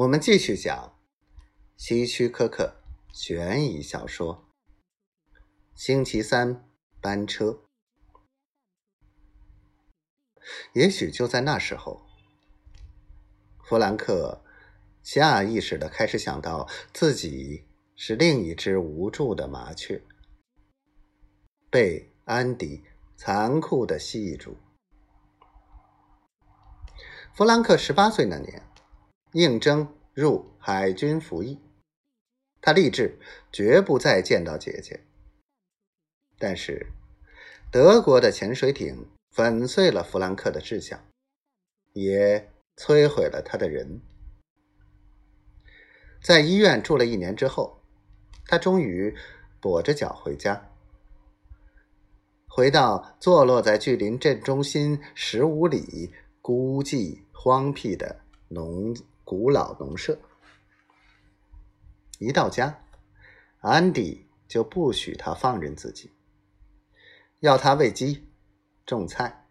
我们继续讲希区柯克悬疑小说《星期三班车》。也许就在那时候，弗兰克下意识的开始想到自己是另一只无助的麻雀，被安迪残酷的吸住。弗兰克十八岁那年。应征入海军服役，他立志绝不再见到姐姐。但是，德国的潜水艇粉碎了弗兰克的志向，也摧毁了他的人。在医院住了一年之后，他终于跛着脚回家，回到坐落在距离镇中心十五里、孤寂荒僻的农。古老农舍，一到家，安迪就不许他放任自己，要他喂鸡、种菜，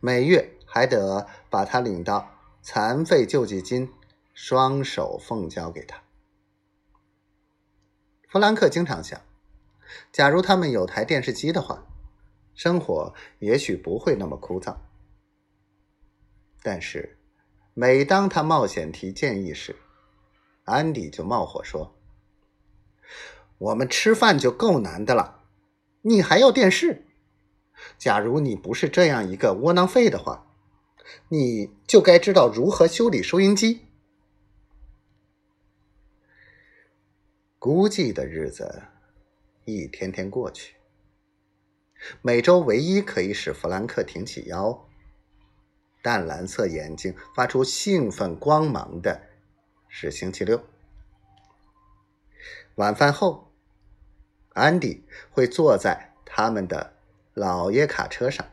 每月还得把他领到残废救济金，双手奉交给他。弗兰克经常想，假如他们有台电视机的话，生活也许不会那么枯燥。但是。每当他冒险提建议时，安迪就冒火说：“我们吃饭就够难的了，你还要电视？假如你不是这样一个窝囊废的话，你就该知道如何修理收音机。”孤寂的日子一天天过去，每周唯一可以使弗兰克挺起腰。淡蓝色眼睛发出兴奋光芒的是星期六。晚饭后，安迪会坐在他们的老爷卡车上，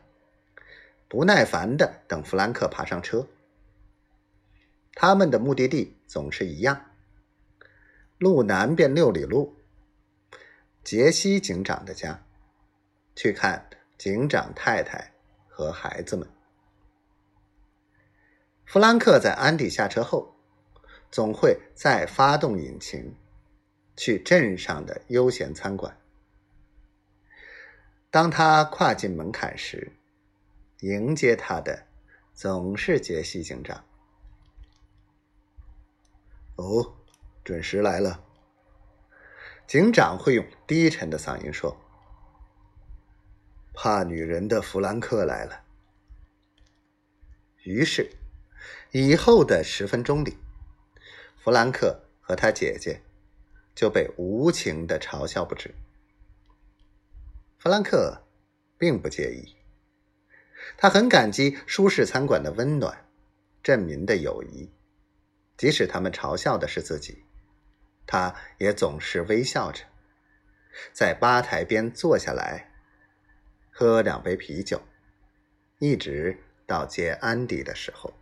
不耐烦的等弗兰克爬上车。他们的目的地总是一样：路南边六里路，杰西警长的家，去看警长太太和孩子们。弗兰克在安迪下车后，总会再发动引擎，去镇上的悠闲餐馆。当他跨进门槛时，迎接他的总是杰西警长。哦，准时来了。警长会用低沉的嗓音说：“怕女人的弗兰克来了。”于是。以后的十分钟里，弗兰克和他姐姐就被无情的嘲笑不止。弗兰克并不介意，他很感激舒适餐馆的温暖、镇民的友谊，即使他们嘲笑的是自己，他也总是微笑着，在吧台边坐下来，喝两杯啤酒，一直到接安迪的时候。